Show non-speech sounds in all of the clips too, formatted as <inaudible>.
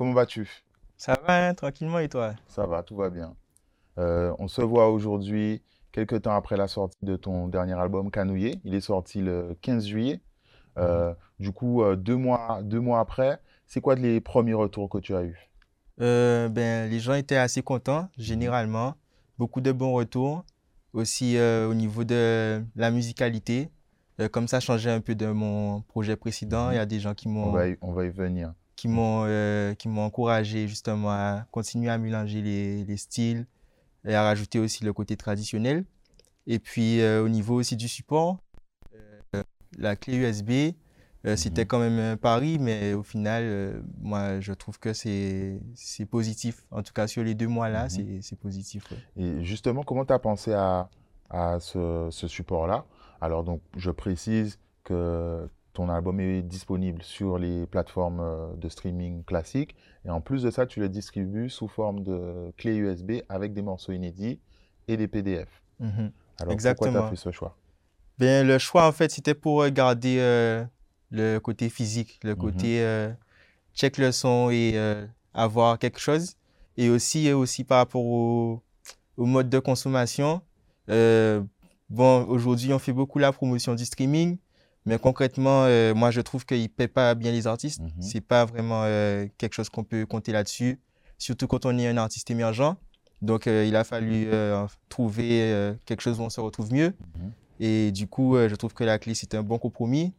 comment vas-tu? Ça va, hein, tranquillement, et toi? Ça va, tout va bien. Euh, on se voit aujourd'hui, quelques temps après la sortie de ton dernier album, Canouillé. Il est sorti le 15 juillet. Euh, du coup, euh, deux, mois, deux mois après, c'est quoi les premiers retours que tu as eus? Ben, Les gens étaient assez contents, généralement. Beaucoup de bons retours. Aussi au niveau de la musicalité. comme ça changeait un peu de mon projet précédent, il y a des gens qui m'ont... On va y, venir. Qui m'ont qui m'ont encouragé justement à continuer à mélanger les, les styles et à rajouter aussi le côté traditionnel. Et puis au niveau aussi du support, la clé USB, euh, c'était mhm. quand même un pari, mais au final, euh, moi, je trouve que c'est positif. En tout cas, sur les deux mois-là, mhm. c'est positif. Et justement, comment tu as pensé à, à ce, ce support-là? Alors, donc, je précise que ton album est disponible sur les plateformes euh, de streaming classiques. Et en plus de ça, tu le distribues sous forme de clé USB avec des morceaux inédits et des PDF. Mhm. Alors, pourquoi tu as fait ce choix? Ben, le choix, en fait, c'était pour garder euh, le côté physique, le mhm. côté euh, check le son et euh, avoir quelque chose. Et aussi, aussi par rapport au, mode de consommation. bon, aujourd'hui, on fait beaucoup la promotion du streaming, mais concrètement, moi, je trouve qu'il ne paie pas bien les artistes. Ce mhm. C'est pas vraiment quelque chose qu'on peut compter là-dessus, surtout quand on est un artiste émergent. Donc, il a fallu trouver quelque chose où on se retrouve mieux. Mhm. Et du coup, euh, je trouve que la clé, c'est un bon compromis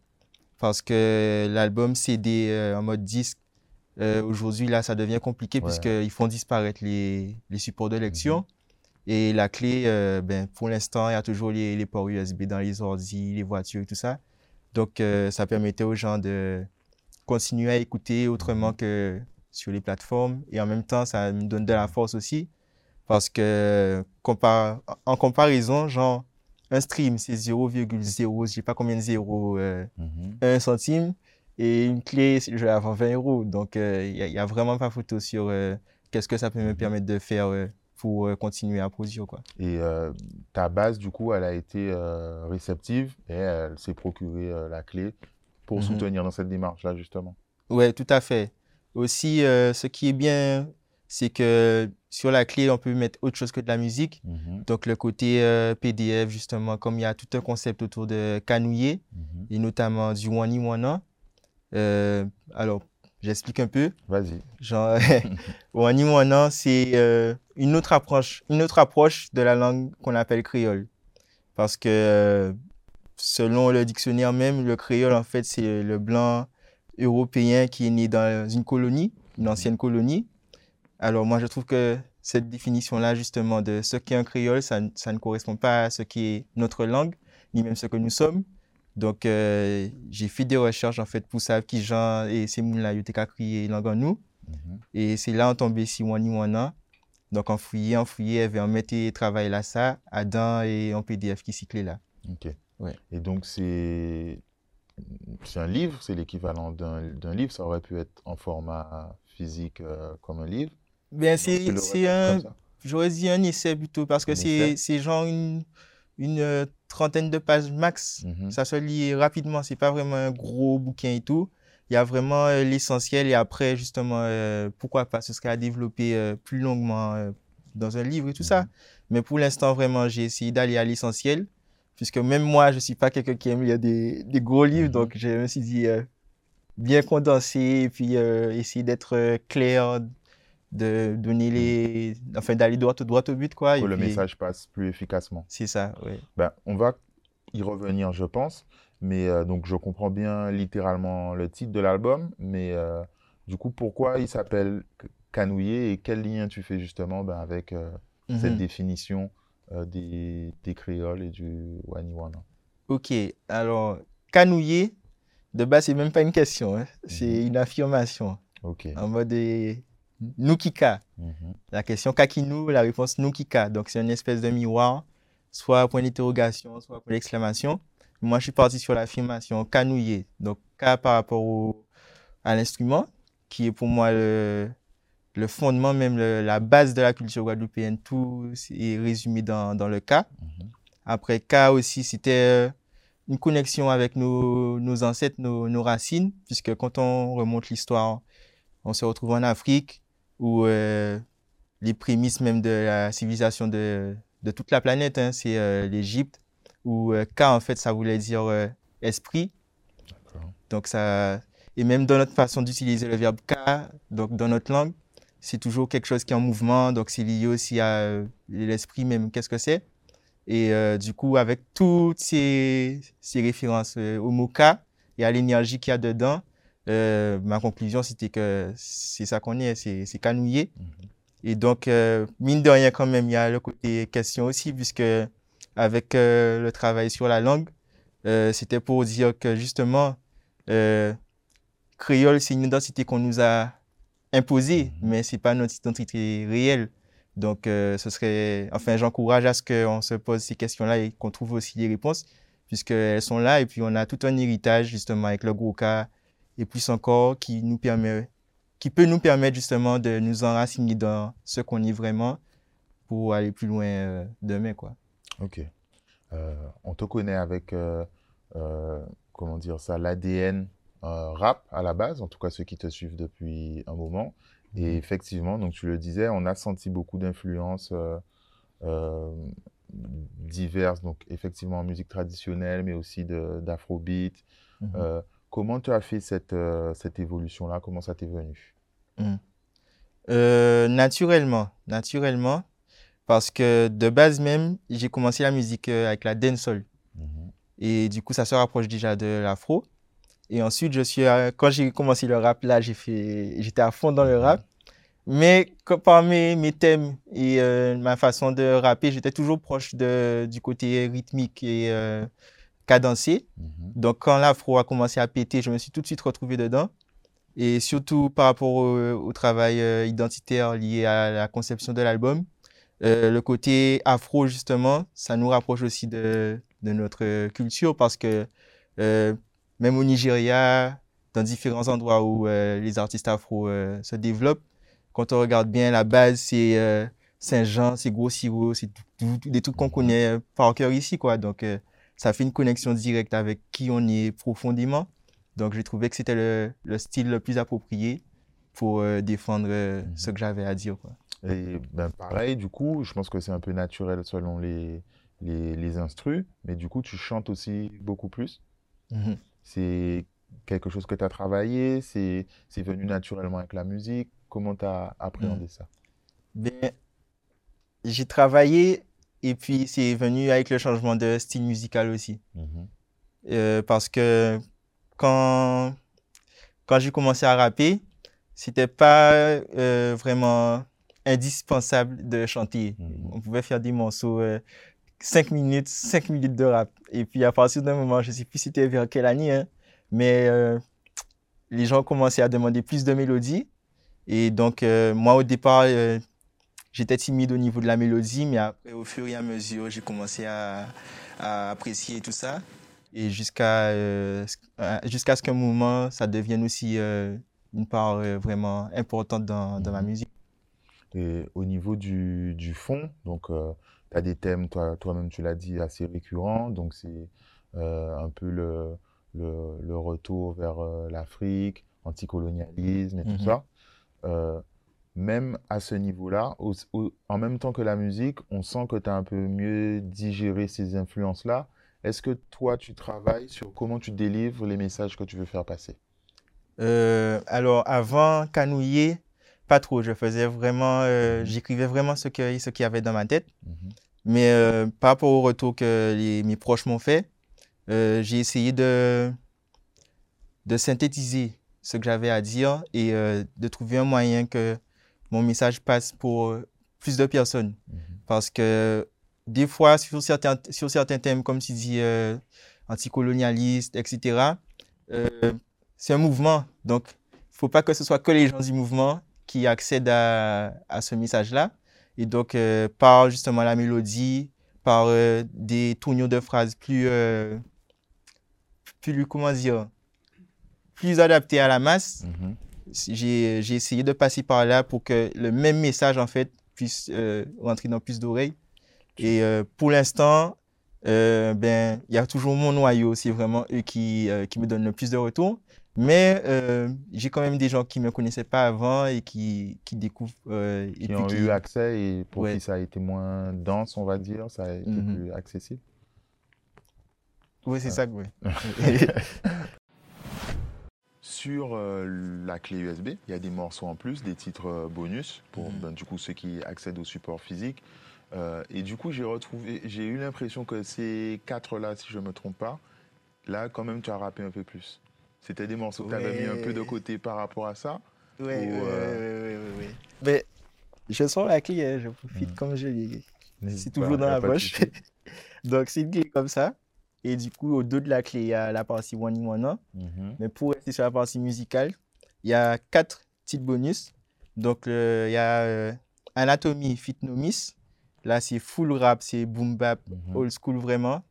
parce que l'album CD euh, en mode disque, euh, aujourd'hui, là, ça devient compliqué puisqu'ils font disparaître les, les supports de lecture. Mhm. Et la clé, ben, pour l'instant, il y a toujours les, les, ports USB dans les ordi, les voitures et tout ça. Donc, ça permettait aux gens de continuer à écouter autrement que sur les plateformes. Et en même temps, ça me donne de la force aussi parce que en comparaison, genre, un stream, c'est 0,0, je sais pas combien de zéros, euh, mhm. un centime. Et une clé, je vais avoir 20 euros. Donc, il euh, n'y a, vraiment pas photo sur euh, qu'est-ce que ça peut me permettre de faire pour continuer à produire. Quoi. Et ta base, du coup, elle a été réceptive et elle s'est procurée la clé pour mhm. soutenir dans cette démarche-là, justement. Oui, tout à fait. Aussi, ce qui est bien, c'est que sur la clé, on peut mettre autre chose que de la musique. Mhm. Donc, le côté euh, PDF, justement, comme il y a tout un concept autour de canouiller, mhm. et notamment du. Euh, alors, j'explique un peu. Vas-y. Genre, <laughs> Wani Wana, c'est euh, une, autre approche, une autre approche de la langue qu'on appelle créole. Parce que, selon le dictionnaire même, le créole, en fait, c'est le blanc européen qui est né dans une colonie, une ancienne colonie alors moi, je trouve que cette définition-là, justement, de ce qu'est un créole, ça, ne correspond pas à ce qui est notre langue, ni même ce que nous sommes. Donc, euh, j'ai fait des recherches, en fait, pour savoir qui Jean et ces mots-là, ils ont crié langue en nous. Mhm. Et c'est là, on tombé si Wani Wana. Donc, en fouillé, en fouillé, on mettait travail là, ça, Adam et en PDF qui cyclait là. OK. Ouais. Et donc, c'est un livre, c'est l'équivalent d'un livre. Ça aurait pu être en format physique euh, comme un livre. Bien, c'est un. J'aurais dit un essai plutôt, parce que c'est genre une, une euh, trentaine de pages max. Mhm. Ça se lit rapidement, c'est pas vraiment un gros bouquin et tout. Il y a vraiment euh, l'essentiel et après, justement, euh, pourquoi pas, ce serait à développer plus longuement dans un livre et tout ça. Mhm. Mais pour l'instant, vraiment, j'ai essayé d'aller à l'essentiel, puisque même moi, je suis pas quelqu'un qui aime lire des, des gros livres, mhm. donc je me suis dit bien condensé et puis essayer d'être clair de donner les enfin d'aller droit, droit au but quoi que le message passe plus efficacement. C'est ça oui ben, on va y revenir je pense. Mais euh, donc je comprends bien littéralement le titre de l'album mais euh, du coup pourquoi il s'appelle Canouillé et quel lien tu fais justement ben, avec euh, cette mhm. définition des, des, créoles et du waniwana ok alors Canouillé de base c'est même pas une question hein. c'est mhm. une affirmation. Ok. En mode Nukika. Mhm. La question Kakinu, la réponse Nukika. Donc, c'est une espèce de miroir, soit point d'interrogation, soit point d'exclamation. Moi, je suis parti sur l'affirmation Kanouye. Donc, K par rapport à l'instrument, qui est pour moi le, fondement, même la base de la culture guadeloupéenne. Tout est résumé dans, le K. Mhm. Après, K aussi, c'était euh, une connexion avec nos, ancêtres, nos, nos, racines, puisque quand on remonte l'histoire on se retrouve en Afrique où les prémices même de la civilisation de, de toute la planète, hein, c'est l'Égypte, où K, en fait, ça voulait dire esprit. Donc, ça. Et même dans notre façon d'utiliser le verbe K, donc dans notre langue, c'est toujours quelque chose qui est en mouvement, donc c'est lié aussi à l'esprit même, qu'est-ce que c'est. Et du coup, avec toutes ces, ces références au mot K et à l'énergie qu'il y a dedans, euh, ma conclusion, c'était que c'est ça qu'on est, c'est canouillé. Mhm. Et donc, euh, mine de rien, quand même, il y a le côté question aussi, puisque avec euh, le travail sur la langue, c'était pour dire que justement, créole, c'est une identité qu'on nous a imposée, mhm. mais c'est pas notre identité réelle. Donc, ce serait, enfin, j'encourage à ce qu'on se pose ces questions-là et qu'on trouve aussi des réponses, puisqu'elles sont là. Et puis, on a tout un héritage, justement, avec le gros cas et plus encore qui nous permet, qui peut nous permettre justement de nous enraciner dans ce qu'on est vraiment pour aller plus loin euh, demain, quoi. Ok. Euh, on te connaît avec, euh, comment dire ça, l'ADN rap à la base, en tout cas ceux qui te suivent depuis un moment. Et mhm. effectivement, donc tu le disais, on a senti beaucoup d'influences diverses, donc effectivement en musique traditionnelle, mais aussi d'afrobeat. Mhm. Comment tu as fait cette, euh, cette évolution-là? Comment ça t'est venu? Mmh. euh, Naturellement, naturellement. Parce que de base même, j'ai commencé la musique euh, avec la dancehall. Mmh Et du coup, ça se rapproche déjà de l'afro. Et ensuite, je suis, quand j'ai commencé le rap, là, j'ai fait, j'étais à fond dans le mmh rap. Mais par mes, mes thèmes et ma façon de rapper, j'étais toujours proche de, du côté rythmique et cadencé. Mhm. Donc, quand l'afro a commencé à péter, je me suis tout de suite retrouvé dedans. Et surtout par rapport au, travail euh, identitaire lié à la conception de l'album, euh, le côté afro, justement, ça nous rapproche aussi de, de notre culture parce que euh, même au Nigeria, dans différents endroits où les artistes afro se développent, quand on regarde bien, la base, c'est Saint-Jean, c'est Gros Siro, c'est des trucs qu'on mhm. connaît par cœur ici, quoi. Donc, ça fait une connexion directe avec qui on est profondément. Donc, j'ai trouvé que c'était le, le, style le plus approprié pour euh, défendre euh, mhm. ce que j'avais à dire. Quoi. Et ben, pareil, du coup, je pense que c'est un peu naturel selon les, les, les instrus, mais du coup, tu chantes aussi beaucoup plus. Mhm. C'est quelque chose que tu as travaillé, c'est venu naturellement avec la musique. Comment tu as appréhendé mhm. ça? Ben, J'ai travaillé et puis, c'est venu avec le changement de style musical aussi. Mhm. Euh, parce que quand, quand j'ai commencé à rapper, c'était pas euh, vraiment indispensable de chanter. Mhm. On pouvait faire des morceaux 5 euh, minutes, 5 minutes de rap. Et puis, à partir d'un moment, je ne sais plus c'était vers quelle année, hein, mais les gens commençaient à demander plus de mélodies. Et donc, moi, au départ, j'étais timide au niveau de la mélodie, mais après, au fur et à mesure, j'ai commencé à, apprécier tout ça. Et jusqu'à euh, jusqu'à ce qu'un moment, ça devienne aussi euh, une part euh, vraiment importante dans, dans, ma musique. Et au niveau du, du fond, donc tu as des thèmes, toi-même toi tu l'as dit, assez récurrents. Donc c'est un peu le, le, le retour vers l'Afrique, anticolonialisme et tout mhm. ça même à ce niveau-là, en même temps que la musique, on sent que tu as un peu mieux digéré ces influences-là. Est-ce que toi, tu travailles sur comment tu délivres les messages que tu veux faire passer? Euh, Alors, avant Canouiller, pas trop. Je faisais vraiment, euh, mmh j'écrivais vraiment ce qu'il ce qu'il y avait dans ma tête. Mmh Mais euh, par rapport au retour que les, mes proches m'ont fait, j'ai essayé de, de synthétiser ce que j'avais à dire et de trouver un moyen que mon message passe pour euh, plus de personnes. Mhm. Parce que des fois, sur certains, sur certains thèmes, comme tu dis, euh, anticolonialiste, etc., euh, c'est un mouvement. Donc, il ne faut pas que ce soit que les gens du mouvement qui accèdent à, à ce message-là. Et donc, par justement la mélodie, par des tournures de phrases plus, plus, comment dire, plus adaptées à la masse, mhm j'ai essayé de passer par là pour que le même message, en fait, puisse euh, rentrer dans plus d'oreilles. Et euh, pour l'instant, euh, ben, il y a toujours mon noyau. C'est vraiment eux qui, qui me donnent le plus de retours. Mais euh, j'ai quand même des gens qui ne me connaissaient pas avant et qui, qui découvrent. euh, et qui ont eu accès et pour qui ça a été moins dense, on va dire, ça a été mm-hmm. plus accessible. Oui, c'est ça, oui. <laughs> <laughs> Sur euh, la clé USB, il y a des morceaux en plus, des titres euh, bonus pour mm-hmm. ben, du coup ceux qui accèdent au support physique. et du coup, j'ai retrouvé, j'ai eu l'impression que ces quatre-là, si je ne me trompe pas, là, quand même, tu as rappé un peu plus. C'était des morceaux que tu avais mis un peu de côté par rapport à ça Oui, oui, oui, oui, Mais je sens la clé, hein, je profite hmm. comme je l'ai. C'est toujours dans la poche. <laughs> Donc, c'est une clé comme ça. Et du coup, au dos de la clé, il y a la partie One in One. Mm Mais pour rester sur la partie musicale, il y a quatre titres bonus. Donc, il y a euh, Anatomy Fit Nomis. Là, c'est full rap, c'est boom bap, mhm. old school vraiment.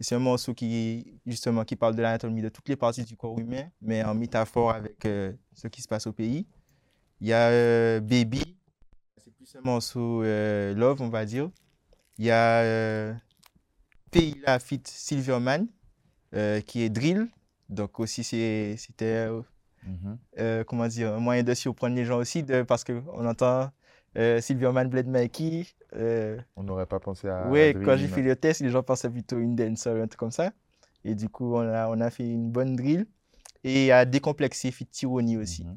C'est un morceau qui, justement, qui parle de l'anatomie de toutes les parties du corps humain, mais en métaphore avec euh, ce qui se passe au pays. Il y a euh, Baby, c'est plus un morceau euh, love, on va dire. Il y a Pays La Fit Silverman, qui est drill. Donc aussi, c'était, mm-hmm. comment dire, un moyen de surprendre les gens aussi, de, parce qu'on entend euh, Silverman Blade Mikey. Euh, on n'aurait pas pensé à. Oui, quand j'ai fait le test, les gens pensaient plutôt une dancer, un truc comme ça. Et du coup, on a, on a fait une bonne drill. Et à décomplexer, fait Tyranny aussi. Mhm.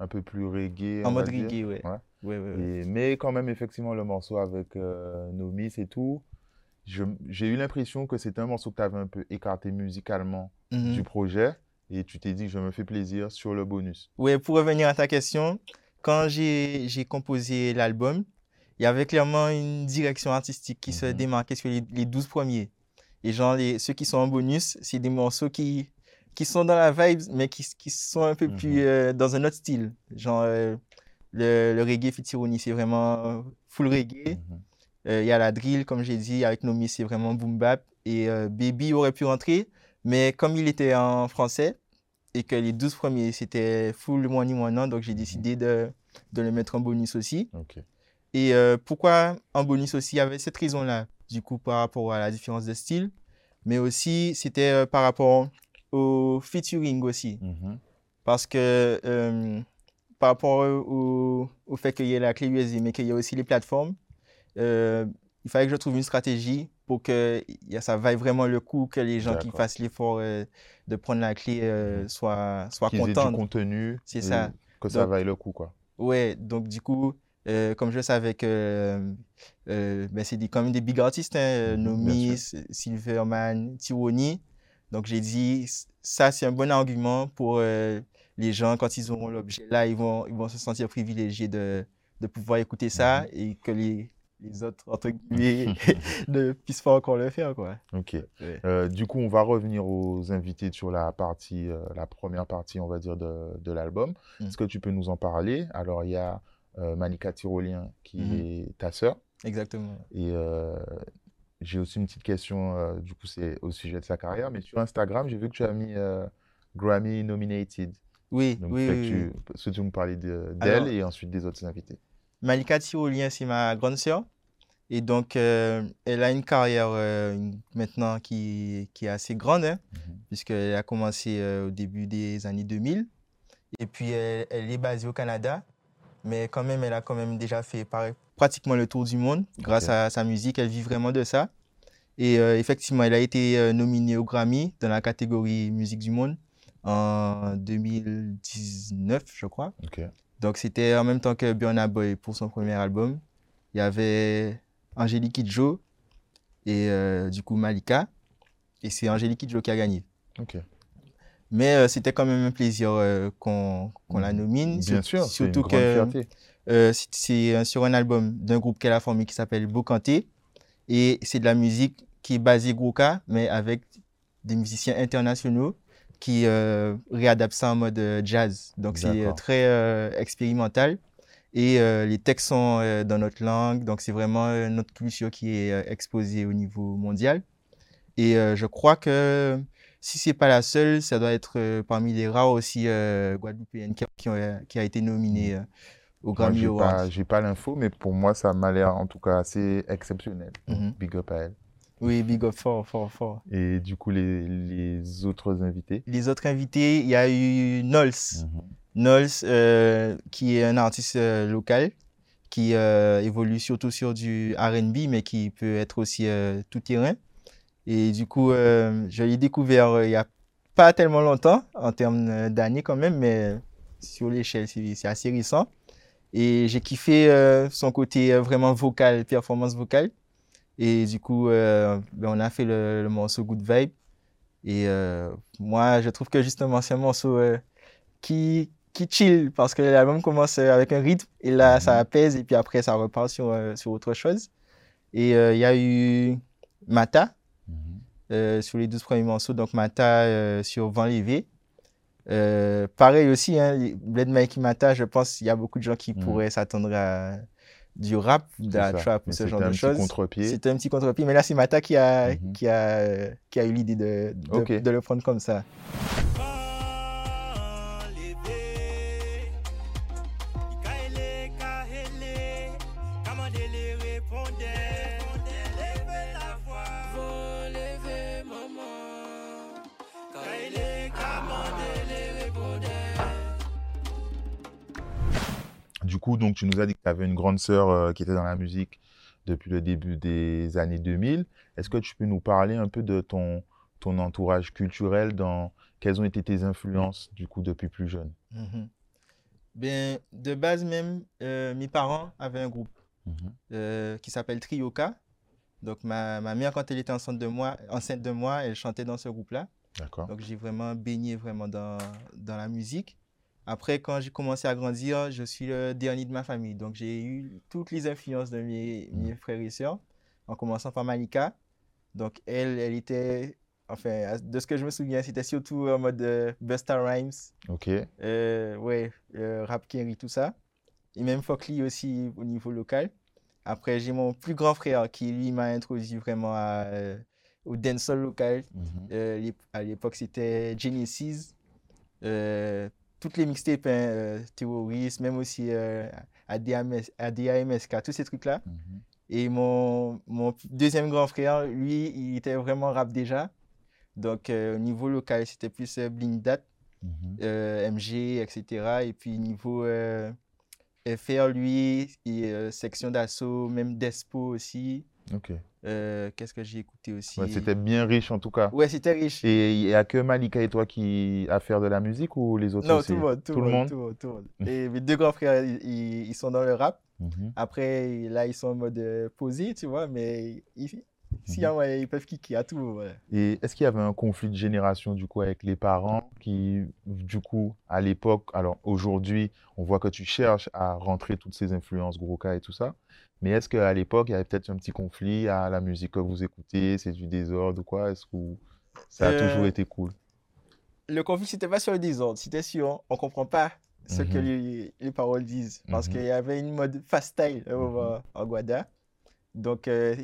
Un peu plus reggae. En mode reggae, ouais. ouais. ouais, mais quand même, effectivement, le morceau avec euh, Nomis et tout, j'ai eu l'impression que c'était un morceau que tu avais un peu écarté musicalement mhm. du projet. Et tu t'es dit, je me fais plaisir sur le bonus. Oui, pour revenir à ta question, quand j'ai composé l'album, il y avait clairement une direction artistique qui se mhm. démarquait sur les, les 12 premiers. Et genre, les, ceux qui sont en bonus, c'est des morceaux qui, qui sont dans la vibe, mais qui, qui sont un peu plus mhm. euh, dans un autre style. Genre, euh, le, le, reggae Fitironi, c'est vraiment full reggae. Il y a la drill, comme j'ai dit, avec Nomi, c'est vraiment boom bap. Et Baby aurait pu rentrer, mais comme il était en français, et que les 12 premiers, c'était full moins ni moins non. Donc, j'ai décidé de, de le mettre en bonus aussi. Et euh, pourquoi en bonus aussi? Il y avait cette raison-là, du coup, par rapport à la différence de style. Mais aussi, c'était euh, par rapport au featuring aussi. Mhm. Parce que euh, par rapport au, au fait qu'il y ait la clé USB, mais qu'il y ait aussi les plateformes, il fallait que je trouve une stratégie pour que ça vaille vraiment le coup, que les gens qui fassent l'effort euh, de prendre la clé euh, mhm. soient, soient contents. du contenu. C'est ça. Que ça vaille le coup, quoi. Ouais, donc du coup, euh, comme je savais que ben, c'est quand même des big artistes, hein, mhm, Nomis, Silverman, Tironi. Donc j'ai dit, ça c'est un bon argument pour les gens, quand ils auront l'objet là, ils vont, ils vont se sentir privilégiés de, de pouvoir écouter ça mhm. et que les, les autres, entre guillemets, <laughs> ne puissent pas encore le faire. Quoi. Ok. Euh, du coup, on va revenir aux invités sur la partie, euh, la première partie, on va dire, de, de l'album. Mm. Est-ce que tu peux nous en parler? Alors, il y a euh, Manika Tyrolien qui mm-hmm. est ta sœur. Exactement. Et j'ai aussi une petite question, du coup, c'est au sujet de sa carrière. Mais sur Instagram, j'ai vu que tu as mis Grammy nominated. Oui, Donc, oui, oui, tu, oui. tu me parler d'elle et ensuite des autres invités? Malika Tyrolien, c'est ma grande sœur. Et donc, euh, elle a une carrière euh, maintenant qui, qui, est assez grande, hein, mhm. puisqu'elle a commencé euh, au début des années 2000. Et puis, elle, est basée au Canada, mais quand même, elle a quand même déjà fait pratiquement le tour du monde grâce à sa musique. Elle vit vraiment de ça. Et effectivement, elle a été nominée au Grammy dans la catégorie musique du monde en 2019, je crois. Donc, c'était en même temps que Burna Boy pour son premier album. Il y avait Angélique Kidjo et euh, du coup Malika. Et c'est Angélique Kidjo qui a gagné. Mais euh, c'était quand même un plaisir euh, qu'on la nomine. Bien sûr, surtout que c'est sur un album d'un groupe qu'elle a formé qui s'appelle Bokanté. Et c'est de la musique qui est basée Grouka, mais avec des musiciens internationaux qui réadaptent ça en mode jazz. Donc c'est très expérimental. Et euh, les textes sont euh, dans notre langue, donc c'est vraiment euh, notre culture qui est exposée au niveau mondial. Et je crois que si c'est pas la seule, ça doit être parmi les rares aussi guadeloupéennes qui, qui, qui, a été nominée mm. au Grammy Awards. J'ai pas, pas l'info, mais pour moi, ça m'a l'air en tout cas assez exceptionnel. Mm-hmm. Big up à elle. Oui, big up, fort, fort, fort. Et du coup, les, les autres invités? Les autres invités, il y a eu Nols. Nols, euh, qui est un artiste euh, local, qui euh, évolue surtout sur du RB, mais qui peut être aussi tout terrain. Et du coup, je l'ai découvert il n'y a pas tellement longtemps, en termes d'années quand même, mais sur l'échelle, c'est assez récent. Et j'ai kiffé son côté vraiment vocal, performance vocale. Et du coup, euh, ben, on a fait le, le morceau Good Vibe. Et euh, moi, je trouve que justement, c'est un morceau euh, qui, qui chill parce que l'album commence avec un rythme et là, ça Mhm. apaise et puis après, ça repart sur, sur autre chose. Et il y a eu Mata Mhm. sur les 12 premiers morceaux. Donc Mata sur Vent Lévé. Pareil aussi, hein, Bled Mikey Mata, je pense qu'il y a beaucoup de gens qui Mhm. pourraient s'attendre à du rap, de la trap ou Mais ce c'était genre un de petit choses. contre-pied. C'était un petit contre-pied, mais là, c'est Mata qui a, Mhm. qui a, qui a eu l'idée de, de, de le prendre comme ça. Coup, donc, tu nous as dit que tu avais une grande sœur euh, qui était dans la musique depuis le début des années 2000. Est-ce que tu peux nous parler un peu de ton, ton entourage culturel dans quelles ont été tes influences, du coup, depuis plus jeune? Ben, de base même, euh, mes parents avaient un groupe Mhm. euh, qui s'appelle Trioka. Donc, ma, ma mère, quand elle était enceinte de moi, enceinte de moi, elle chantait dans ce groupe-là. D'accord. Donc, j'ai vraiment baigné vraiment dans, dans la musique. Après, quand j'ai commencé à grandir, je suis le dernier de ma famille. Donc, j'ai eu toutes les influences de mes, Mm. mes frères et sœurs, en commençant par Malika. Donc, elle, elle était, enfin, de ce que je me souviens, c'était surtout en mode euh, Busta Rhymes, Ok. euh, ouais, euh, Rap Kerry, tout ça. Et même Fokli aussi au niveau local. Après, j'ai mon plus grand frère qui, lui, m'a introduit vraiment à, euh, au dancehall local. Mhm. Euh, à l'époque, c'était Genesis. Toutes les mixtapes, hein, euh, Terrorist, même aussi euh, ADMS, ADAMSK, tous ces trucs-là. Mhm. Et mon, mon deuxième grand frère, lui, il était vraiment rap déjà. Donc, euh, au niveau local, c'était plus Blindat, euh, MG, etc. Et puis, niveau FR, lui, et, section d'assaut, même Despo aussi. Euh, Qu'est-ce que j'ai écouté aussi? Ouais, c'était bien riche en tout cas. Ouais, c'était riche. Et il n'y a que Malika et toi qui à faire de la musique ou les autres Non, aussi? tout le monde, tout, Tout le monde, tout le monde, tout le monde. <laughs> Et mes deux grands frères, ils, ils- ils sont dans le rap. Mhm. Après, là, ils sont en mode euh, posé, tu vois, mais ils- y a moyen, ils peuvent kicker à tout. voilà. Et est-ce qu'il y avait un conflit de génération du coup avec les parents qui, du coup, à l'époque, alors aujourd'hui, on voit que tu cherches à rentrer toutes ces influences Grouka et tout ça, mais est-ce qu'à l'époque, il y avait peut-être un petit conflit à la musique que vous écoutez, c'est du désordre ou quoi? Est-ce que ça a Euh, toujours été cool? Le conflit, c'était pas sur le désordre, c'était sur on comprend pas ce que Mhm. les, les paroles disent. Parce Mhm. qu'il y avait une mode fast style Mhm. en- en Guada. Donc, euh,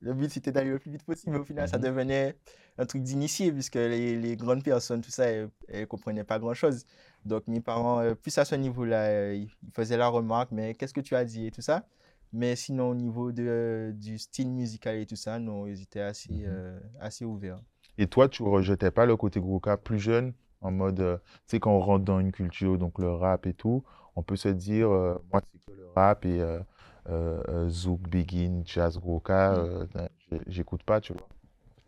le but, c'était d'aller le plus vite possible. Mais au final, ça Mhm. devenait un truc d'initié, puisque les, les grandes personnes, tout ça, elles, elles comprenaient pas grand-chose. Donc, mes parents, euh, plus à ce niveau-là, euh, ils faisaient la remarque, mais qu'est-ce que tu as dit et tout ça? Mais sinon, au niveau de, du style musical et tout ça, non, ils étaient assez, Mhm. euh, assez ouverts. Et toi, tu rejetais pas le côté Grouka plus jeune, en mode, euh, tu sais, quand on rentre dans une culture, donc le rap et tout, on peut se dire, euh, moi, c'est que le rap et euh, euh, euh, Zouk, Begin, Jazz, Grouka, euh, j'ai- j'écoute pas, tu vois.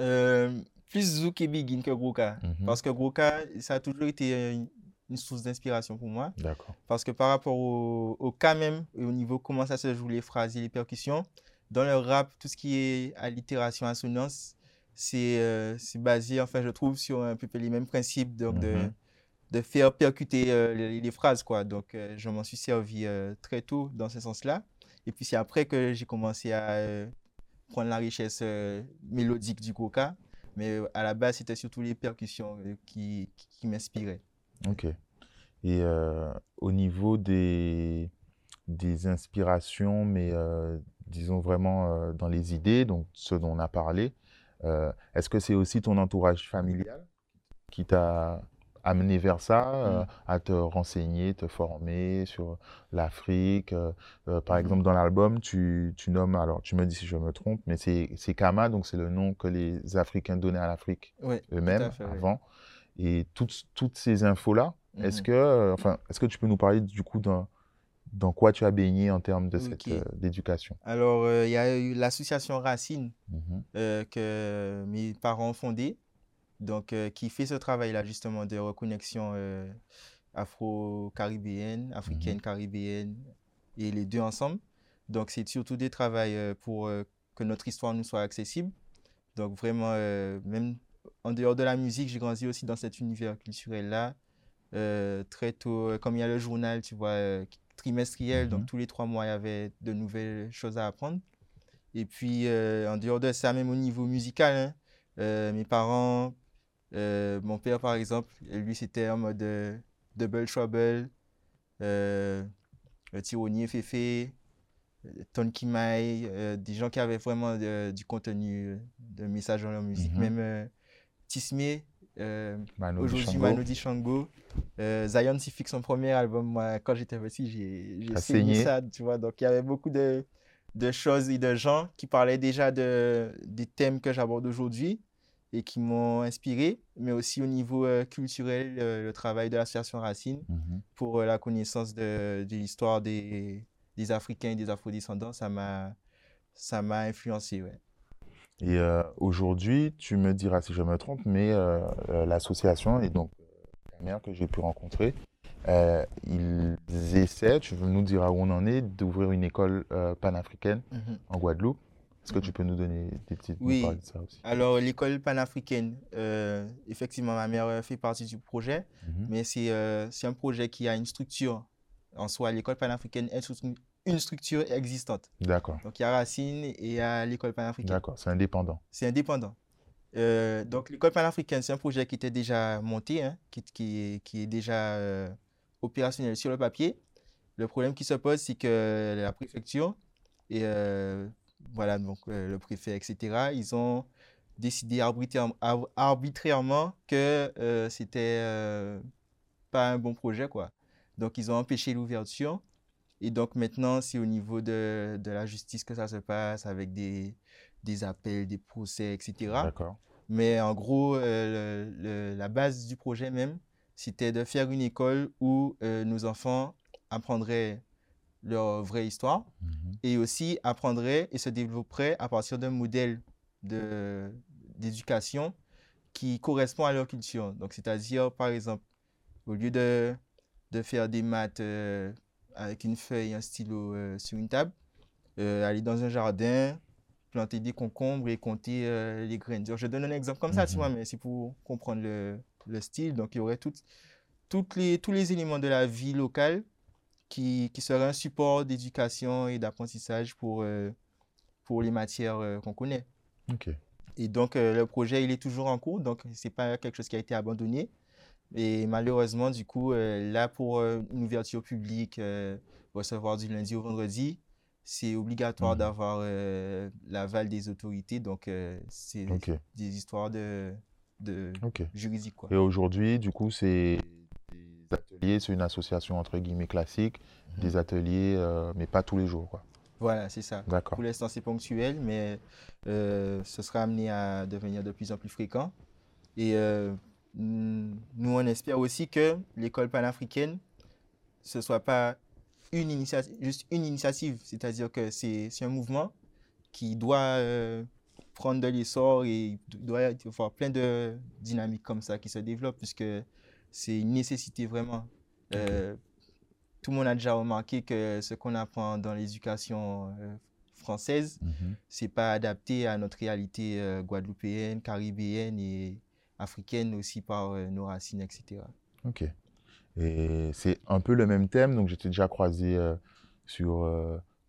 Euh, plus Zouk et Begin que Groka. Mhm. Parce que Groka, ça a toujours été euh, une, une source d'inspiration pour moi. D'accord. Parce que par rapport au, au cas même, et au niveau comment ça se joue, les phrases et les percussions, dans le rap, tout ce qui est allitération, assonance, c'est euh, basé, enfin, je trouve, sur un peu les mêmes principes donc de, Mhm. de faire percuter euh, les, les phrases, quoi. Donc, euh, je m'en suis servi euh, très tôt dans ce sens-là. Et puis, c'est après que j'ai commencé à euh, prendre la richesse euh, mélodique du Goka. Mais euh, à la base, c'était surtout les percussions qui, qui, m'inspiraient. Ok. Et au niveau des, des inspirations, mais disons vraiment dans les idées, donc ce dont on a parlé, est-ce que c'est aussi ton entourage familial qui t'a amené vers ça, euh, Mm. à te renseigner, te former sur l'Afrique. euh, euh, par Mhm. exemple, dans l'album, tu, tu nommes, alors tu me dis si je me trompe, mais c'est c'est Kama, donc c'est le nom que les Africains donnaient à l'Afrique eux-mêmes oui. avant. Et toutes, toutes ces infos-là, est-ce Mhm. que, euh, enfin, est-ce que tu peux nous parler du coup dans, dans quoi tu as baigné en termes de cette Ok. euh, d'éducation? Alors, euh, il y a eu l'association Racine euh, que mes parents ont fondée, donc euh, qui fait ce travail-là justement de reconnexion euh, afro-caribéenne, africaine-caribéenne et les deux ensemble. Donc, c'est surtout des travails euh, pour que notre histoire nous soit accessible. Donc, vraiment, même en dehors de la musique, j'ai grandi aussi dans cet univers culturel-là. Très tôt, comme il y a le journal, tu vois, trimestriel, Mhm. donc tous les trois mois, il y avait de nouvelles choses à apprendre. Et puis, euh, en dehors de ça, même au niveau musical, hein, euh, mes parents, euh, mon père par exemple, lui c'était en mode euh, Double Trouble, euh, le Tyronnier Féfé, euh, Tonky Mai, euh, des gens qui avaient vraiment de- du contenu, de message dans leur musique. Mhm. Même Tismé, aujourd'hui Dichango, euh, Zion Sifik, son premier album, moi quand j'étais petit, j'ai saigné. ça, tu vois. Donc il y avait beaucoup de, de choses et de gens qui parlaient déjà de, des thèmes que j'aborde aujourd'hui et qui m'ont inspiré, mais aussi au niveau euh, culturel, euh, le travail de l'association Racine Mhm. pour euh, la connaissance de, de l'histoire des, des Africains et des Afrodescendants, ça m'a ça m'a influencé, ouais. Et aujourd'hui, tu me diras si je me trompe, mais l'association et donc la mère que j'ai pu rencontrer, ils essaient, tu veux nous dire où on en est, d'ouvrir une école panafricaine Mhm. en Guadeloupe. Est-ce que tu peux nous donner des petites nous Oui. de ça aussi? Alors, l'école panafricaine, euh, effectivement, ma mère euh, fait partie du projet, Mhm. mais c'est euh, un projet qui a une structure en soi. L'école panafricaine est une structure existante. D'accord, Donc, il y a Racine et il y a l'école panafricaine. d'accord, c'est indépendant. C'est indépendant. Euh, donc, l'école panafricaine, c'est un projet qui était déjà monté, hein, qui, qui, est, qui est déjà euh, opérationnel sur le papier. Le problème qui se pose, c'est que la préfecture et euh, voilà, donc euh, le préfet, etc., ils ont décidé arbitrairement, ar- arbitrairement que euh, c'était euh, pas un bon projet, quoi. Donc, ils ont empêché l'ouverture. Et donc, maintenant, c'est au niveau de, de la justice que ça se passe avec des, des appels, des procès, etc. D'accord. Mais en gros, euh, le- le- la base du projet même, c'était de faire une école où nos enfants apprendraient leur vraie histoire Mhm. et aussi apprendraient et se développeraient à partir d'un modèle d'éducation qui correspond à leur culture. Donc, c'est-à-dire, par exemple, au lieu de, de faire des maths euh, avec une feuille et un stylo euh, sur une table, euh, aller dans un jardin, planter des concombres et compter les graines. Je donne un exemple comme ça, tu Mhm. vois, mais c'est pour comprendre le, le style. Donc, il y aurait toutes, toutes les, tous les éléments de la vie locale qui, qui seraient un support d'éducation et d'apprentissage pour, euh, pour les matières euh, qu'on connaît. Ok. Et donc, euh, le projet, il est toujours en cours, donc ce n'est pas quelque chose qui a été abandonné. Et malheureusement, du coup, là, pour une ouverture publique, recevoir du lundi au vendredi, c'est obligatoire Mhm. d'avoir l'aval des autorités. Donc, c'est des histoires de, de quoi. Et aujourd'hui, du coup, c'est ateliers, c'est une association entre guillemets classique, Mhm. des ateliers, euh, mais pas tous les jours, quoi. Voilà, c'est ça. D'accord. Pour l'instant, c'est ponctuel, mais euh, ce sera amené à devenir de plus en plus fréquent. Et euh, nous, on espère aussi que l'école panafricaine, ce soit pas une initiative, juste une initiative, c'est-à-dire que c'est un mouvement qui doit prendre de l'essor et doit y avoir plein de dynamiques comme ça qui se développent, puisque c'est une nécessité vraiment. Euh, tout le monde a déjà remarqué que ce qu'on apprend dans l'éducation euh, française, Mhm. c'est pas adapté à notre réalité euh, guadeloupéenne, caribéenne et africaine aussi par nos racines, etc. Ok. Et c'est un peu le même thème, donc j'étais déjà croisé sur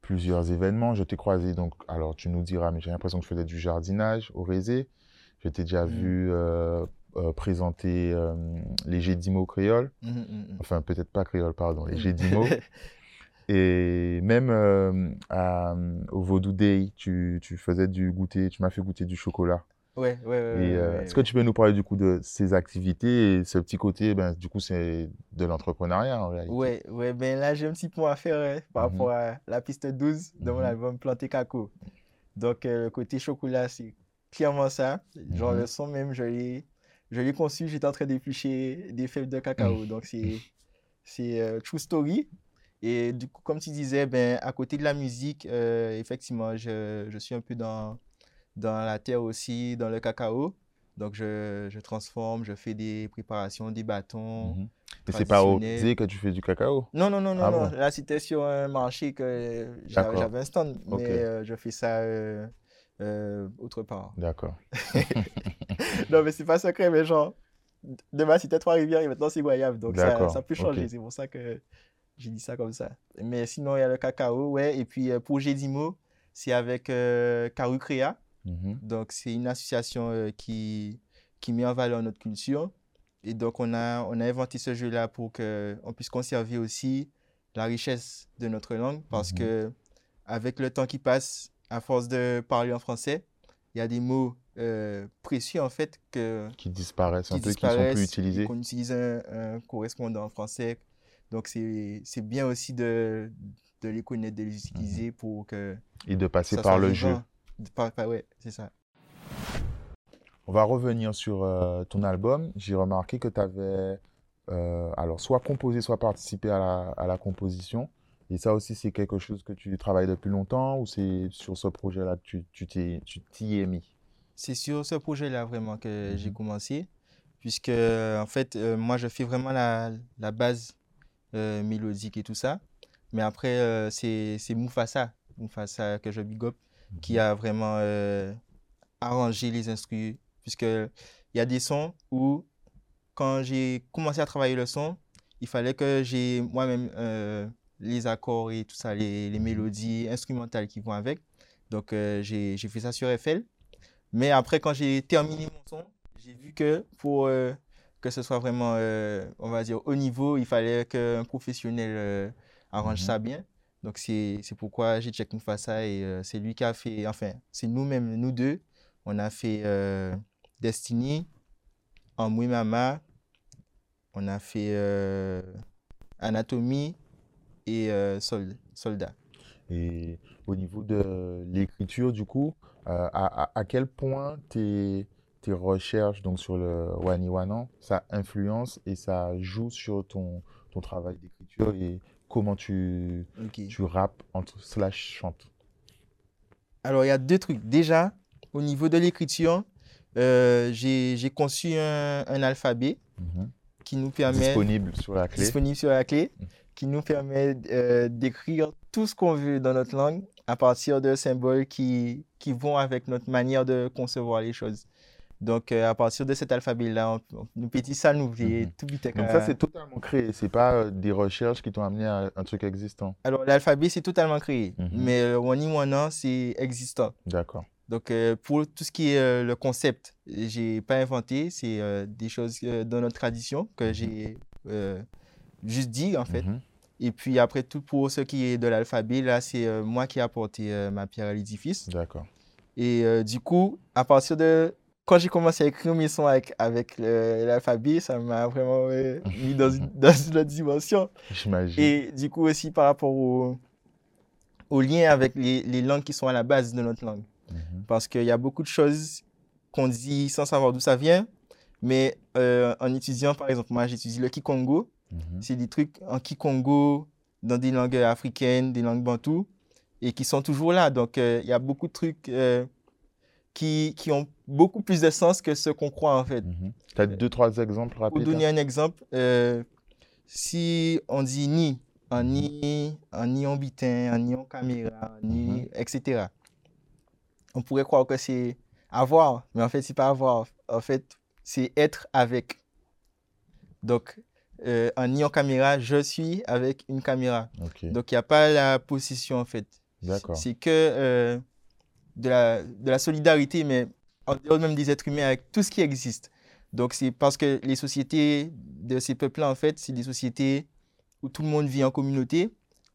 plusieurs événements. Je t'ai croisé, donc, alors tu nous diras, mais j'ai l'impression que je faisais du jardinage au Résé. Je t'ai déjà Mm. vu euh, euh, présenter euh, les Gédimo créoles, Mhm, mhm, mhm. enfin peut-être pas créoles, pardon, les. Gédimo. <laughs> Et même euh, à- au Vaudou Day, tu, tu faisais du goûter, tu m'as fait goûter du chocolat. Ouais, ouais, ouais. Et, ouais, est-ce que tu peux nous parler du coup de ces activités et ce petit côté, ben, du coup, c'est de l'entrepreneuriat en réalité? Ouais, ouais, ben là, j'ai un petit point à faire hein, par Mhm. rapport à la piste 12 de mon Mhm. album Planté Caco. Donc, le côté chocolat, c'est clairement ça. Genre, Mhm. le son même, je l'ai, je l'ai conçu, j'étais en train d'éplucher des fèves de cacao. Donc, c'est, c'est euh, true story. Et du coup, comme tu disais, ben, à côté de la musique, euh, effectivement, je, je suis un peu dans, dans la terre aussi, dans le cacao. Donc, je, je transforme, je fais des préparations, des bâtons. Et c'est pas au musée que tu fais du cacao? Non, non, non, non, Ah non. bon? Là, c'était sur un marché que j'avais un stand, mais euh, je fais ça autre part. D'accord. <laughs> Non, mais c'est pas secret, mais genre, demain c'était Trois-Rivières et maintenant c'est Guayave, donc ça, ça peut changer. C'est pour ça que j'ai dit ça comme ça. Mais sinon, il y a le cacao, ouais. Et puis, euh, pour Gédimo, c'est avec euh, Karu Créa. Mhm. Donc, c'est une association euh, qui, qui met en valeur notre culture. Et donc, on a, on a inventé ce jeu-là pour qu'on puisse conserver aussi la richesse de notre langue. Parce Mhm. que, avec le temps qui passe, à force de parler en français, il y a des mots euh, précieux, en fait, que, Qui disparaissent un qui peu, qui sont plus utilisés. qu'on utilise un, un correspondant français. Donc, c'est c'est bien aussi de, de les connaître, de les utiliser pour que Et de passer par le jeu. Par- par- ouais, c'est ça. On va revenir sur euh, ton album. J'ai remarqué que tu avais alors soit composé, soit participé à la, à la composition. Et ça aussi, c'est quelque chose que tu travailles depuis longtemps ou c'est sur ce projet-là que tu tu t'y tu t'y es mis? C'est sur ce projet-là vraiment que j'ai Mhm. commencé, puisque en fait, euh, moi, je fais vraiment la, la base euh, mélodique et tout ça. Mais après, euh, c'est Mufasa, Mufasa que je big up, qui a vraiment arrangé les instruments, puisque il y a des sons où, quand j'ai commencé à travailler le son, il fallait que j'ai moi-même les accords et tout ça, les, les mélodies instrumentales qui vont avec. Donc, j'ai j'ai fait ça sur FL. Mais après, quand j'ai terminé mon son, j'ai vu que pour euh, que ce soit vraiment, euh, on va dire, au niveau, il fallait qu'un professionnel euh, arrange Mhm. ça bien. Donc, c'est pourquoi j'ai check Mufasa et c'est lui qui a fait, enfin, c'est nous-mêmes, nous deux, on a fait Destiny, Amui Mama, on a fait Anatomie et Sol- Soldat. Et au niveau de l'écriture, du coup, euh, à, quel point tes, tes recherches donc sur le Wani Wanan, ça influence et ça joue sur ton, ton travail d'écriture et comment tu, tu rappes entre slash chantes? Alors, il y a deux trucs. Déjà, au niveau de l'écriture, euh, j'ai j'ai conçu un, un alphabet Mhm. qui nous permet, Disponible sur la clé. disponible sur la clé, Mhm. qui nous permet euh, d'écrire tout ce qu'on veut dans notre langue à partir de symboles qui, qui vont avec notre manière de concevoir les choses. Donc, euh, à partir de cet alphabet-là, nous petit ça nous Mhm. tout vite. Donc ça, c'est totalement créé. C'est pas euh, des recherches qui t'ont amené à un truc existant. Alors, l'alphabet, c'est totalement créé, Mhm. mais le Wani Wana, c'est existant. D'accord. Donc, euh, pour tout ce qui est euh, le concept, j'ai pas inventé, c'est euh, des choses euh, dans notre tradition que j'ai euh, juste dit en fait. Mhm. Et puis après tout, pour ce qui est de l'alphabet, là, c'est euh, moi qui ai apporté euh, ma pierre à l'édifice. D'accord. Et euh, du coup, à partir de quand j'ai commencé à écrire mes sons avec, avec l'alphabet, ça m'a vraiment mis dans une, <laughs> dans une autre dimension. J'imagine. Et du coup aussi par rapport au, au lien avec les, les langues qui sont à la base de notre langue Mhm. parce qu'il y a beaucoup de choses qu'on dit sans savoir d'où ça vient. Mais en étudiant, par exemple, moi j'étudie le Kikongo, Mhm. c'est des trucs en Kikongo, dans des langues africaines, des langues bantoues, et qui sont toujours là. Donc euh, il y a beaucoup de trucs euh, qui, qui ont beaucoup plus de sens que ce qu'on croit en fait. Mhm. T'as deux, trois exemples Pour rapides? donner hein? un exemple, euh, si on dit ni, en ni, en ni en bitin, en ni en caméra, en ni, Mhm. etc. On pourrait croire que c'est avoir, mais en fait, c'est pas avoir. En fait, c'est être avec. Donc, euh, en en caméra, je suis avec une caméra. Donc, il n'y a pas la possession, en fait. D'accord. C'est que euh, de, la, de la solidarité, mais en dehors même des êtres humains, avec tout ce qui existe. Donc, c'est parce que les sociétés de ces peuples-là, en fait, c'est des sociétés où tout le monde vit en communauté,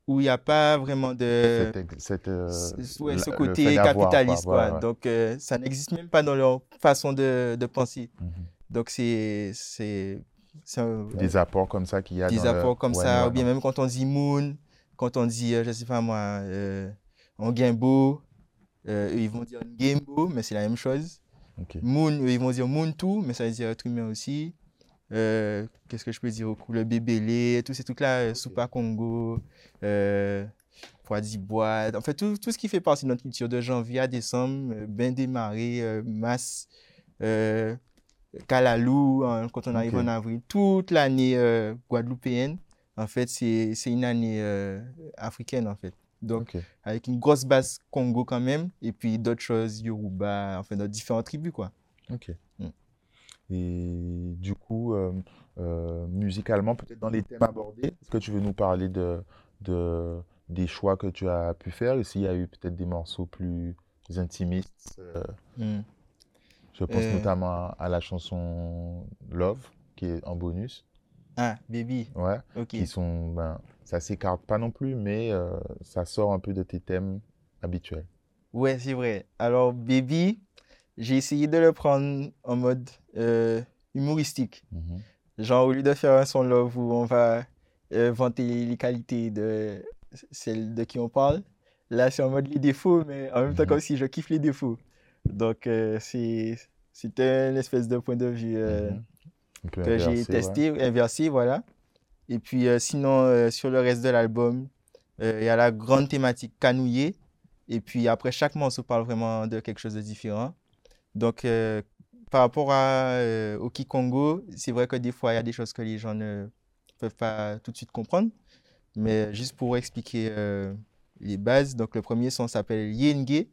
où il n'y a pas vraiment de Cette cette, euh, ce- ouais, ce côté capitaliste, quoi. Ouais, ouais. Donc, euh, ça n'existe même pas dans leur façon de, de penser. Mhm. Donc, c'est c'est c'est un- Des apports comme ça qu'il y a des dans le- apports comme Ouais, ça, ouais, ou bien non. même quand on dit moon, quand on dit, euh, je sais pas moi, euh, on gimbo, euh, ils vont dire gimbo, mais c'est la même chose. Ok. Moon, eux, ils vont dire moon tout, mais ça veut dire être humain aussi. Euh, Qu'est-ce que je peux dire au coup? Le bébélé, tous ces trucs-là, euh, Soupa Congo, euh, Bois, en fait, tout, tout ce qui fait partie de notre culture de janvier à décembre, euh, marées, euh, masse, Kalalou, hein, quand on arrive en avril, toute l'année euh, guadeloupéenne, en fait, c'est une année euh, africaine, en fait. Donc, avec une grosse base Congo quand même, et puis d'autres choses, Yoruba, enfin, dans différentes tribus, quoi. Ok. Mm. Et du coup, euh, musicalement, peut-être dans les thèmes abordés, est-ce que tu veux nous parler de, de, des choix que tu as pu faire? Et s'il y a eu peut-être des morceaux plus intimistes, Mm. Je pense Euh. notamment à, la chanson Love, qui est en bonus, Ah, baby, ouais, ok. qui sont, ben, ça s'écarte pas non plus, mais euh, ça sort un peu de tes thèmes habituels. Ouais, c'est vrai. Alors, baby, j'ai essayé de le prendre en mode euh, humoristique. Mhm. Genre, au lieu de faire un son love où on va euh, vanter les qualités de celle de qui on parle, là, c'est en mode les défauts, mais en même temps, Mhm. comme si je kiffe les défauts. Donc, euh, c'est c'était une espèce de point de vue euh, Mhm. Que j'ai ouais. testé, inversé, voilà. Et puis, euh, sinon, euh, sur le reste de l'album, il y a la grande thématique canouillée. Et puis, après, chaque morceau parle vraiment de quelque chose de différent. Donc, par rapport à, au Kikongo, c'est vrai que des fois, il y a des choses que les gens ne peuvent pas tout de suite comprendre. Mais juste pour expliquer les bases, donc le premier son s'appelle Yenge.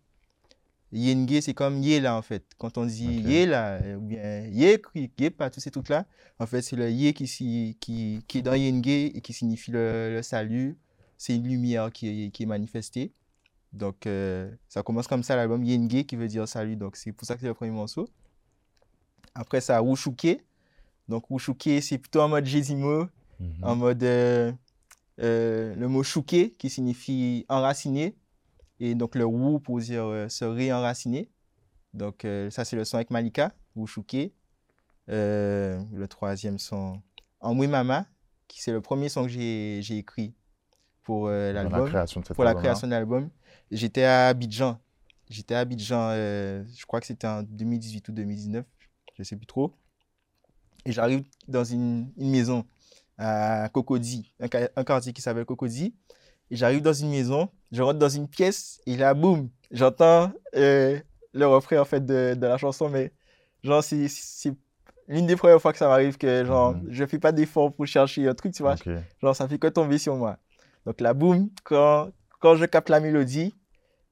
Yenge, c'est comme Yé-là, en fait. Quand on dit Ok. Yé-là, ou bien Yé, Yé, pas tous ces trucs-là, en fait, c'est le Yé qui, si- qui, qui est dans Yenge et qui signifie le, le salut. C'est une lumière qui est, qui est manifestée. Donc, euh, ça commence comme ça, l'album Yenge, qui veut dire salut. Donc, c'est pour ça que c'est le premier morceau. Après ça, Wushuke. Donc, Wushuke, c'est plutôt en mode Gésimo, Mhm. en mode euh, euh, le mot shuke qui signifie enraciné et donc le wu pour dire euh, se réenraciner. Donc euh, ça c'est le son avec Malika, wu shuke. Euh, le troisième son Amwe Mama, qui c'est le premier son que j'ai écrit pour l'album, création de cet pour la création de l'album. J'étais à Abidjan. J'étais à Abidjan, je crois que c'était en 2018 ou 2019, je sais plus trop. Et j'arrive dans une, une maison à Cocody, un, un quartier qui s'appelle Cocody. J'arrive dans une maison, je rentre dans une pièce et là, boum, j'entends euh, le refrain en fait de, de la chanson, mais genre, c'est c'est l'une des premières fois que ça m'arrive que genre, Mhm. je fais pas d'effort pour chercher un truc, tu vois. Genre, ça fait que tomber sur moi. Donc là, boum, quand, quand je capte la mélodie,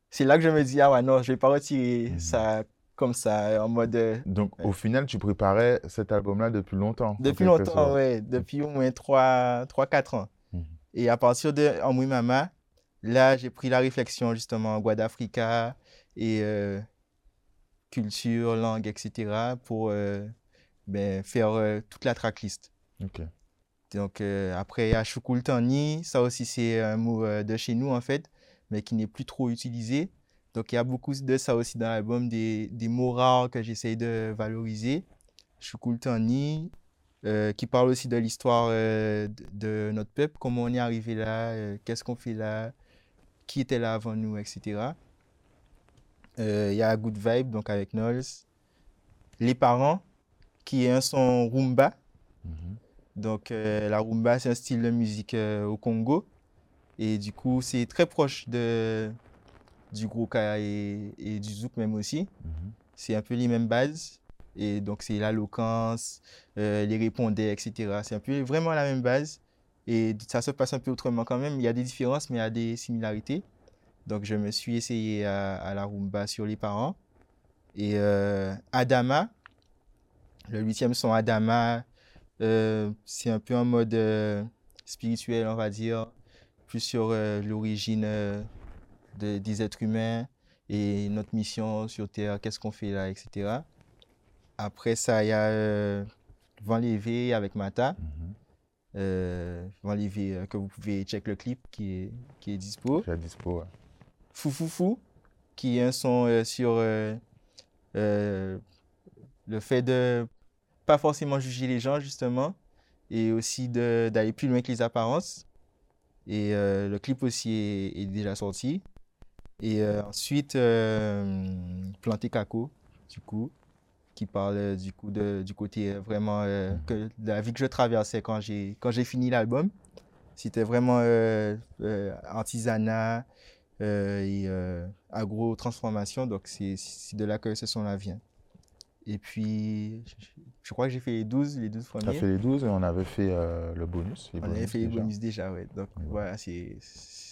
c'est là que je me dis, ah ouais, non, je vais pas retirer Mhm. ça comme ça, en mode. euh, Donc, au final, tu préparais cet album-là depuis longtemps. Depuis longtemps, ouais, depuis au moins 3-4 ans. Et à partir de Amui Mama, là, j'ai pris la réflexion justement Guadafrica et euh, culture, langue, etc. pour euh, ben, faire euh, toute la tracklist. Ok. Donc après, il y a Chukultani, ça aussi c'est un mot de chez nous en fait, mais qui n'est plus trop utilisé. Donc il y a beaucoup de ça aussi dans l'album, des, des mots rares que j'essaye de valoriser. Chukultani, euh, qui parle aussi de l'histoire euh, de, notre peuple, comment on est arrivé là, euh, qu'est-ce qu'on fait là, qui était là avant nous, etc. Il y a Good Vibe, donc avec Knowles. Les parents, qui est un son rumba. Mhm. Donc, la rumba, c'est un style de musique au Congo. Et du coup, c'est très proche de, du grouka et, et du zouk même aussi. Mhm. C'est un peu les mêmes bases. Et donc, c'est l'éloquence, euh, les répondés, etc. C'est un peu vraiment la même base. Et ça se passe un peu autrement quand même. Il y a des différences, mais il y a des similarités. Donc, je me suis essayé à, la rumba sur les parents. Et euh, Adama, le huitième son Adama, euh, c'est un peu en mode spirituel, on va dire, plus sur l'origine de- des êtres humains et notre mission sur Terre, qu'est-ce qu'on fait là, etc. Après ça, il y a euh, Vent levé avec Mata. Mhm. euh, enlever, euh, que vous pouvez check le clip qui est, qui est dispo. J'ai dispo. ouais. Fou Fou Fou, qui est un son euh, sur le fait de pas forcément juger les gens, justement, et aussi d'aller plus loin que les apparences. Et euh, le clip aussi est, est déjà sorti. Et euh, ensuite, euh, Planté Caco, du coup, qui parle euh, du coup de, du côté euh, vraiment euh, que, de la vie que je traversais quand j'ai quand j'ai fini l'album. C'était vraiment artisanat et agro-transformation, donc c'est de là que ce son-là vient. Et puis, je, crois que j'ai fait les 12, les 12 Tu as premiers. fait les 12 et on avait fait euh, le bonus. les On avait fait les déjà. bonus déjà, ouais. Donc Ouais. voilà, c'est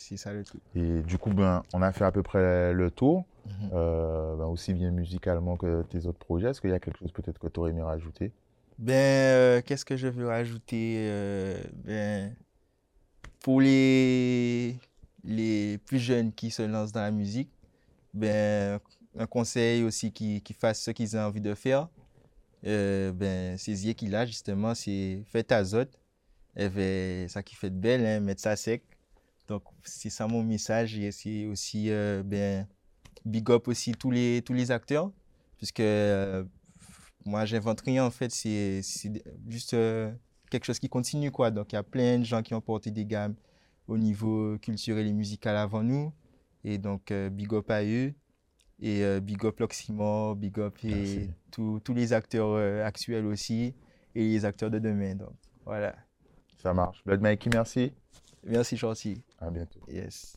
c'est ça le truc. Et du coup, ben, on a fait à peu près le tour, Mhm. euh, ben, aussi bien musicalement que tes autres projets. Est-ce qu'il y a quelque chose peut-être que tu aurais aimé rajouter? Ben, euh, qu'est-ce que je veux rajouter? euh, ben, pour les, les plus jeunes qui se lancent dans la musique, ben, un conseil aussi qui, qui fassent ce qu'ils ont envie de faire. Ben, saisir qu'il a justement, c'est faites azote. Et ben, ça qui fait de belle, hein, mettre ça sec. Donc, c'est ça mon message. Et c'est aussi, euh, ben, big up aussi tous les, tous les acteurs. Puisque euh, moi, j'invente rien en fait. C'est juste euh, quelque chose qui continue, quoi. Donc, il y a plein de gens qui ont porté des gammes au niveau culturel et musical avant nous. Et donc, euh, big up à eux. Et big up Loximor, big up et tous tous les acteurs actuels aussi et les acteurs de demain. Donc, voilà. Ça marche. Blood Mikey, merci. Merci, Chanty. À bientôt. Yes.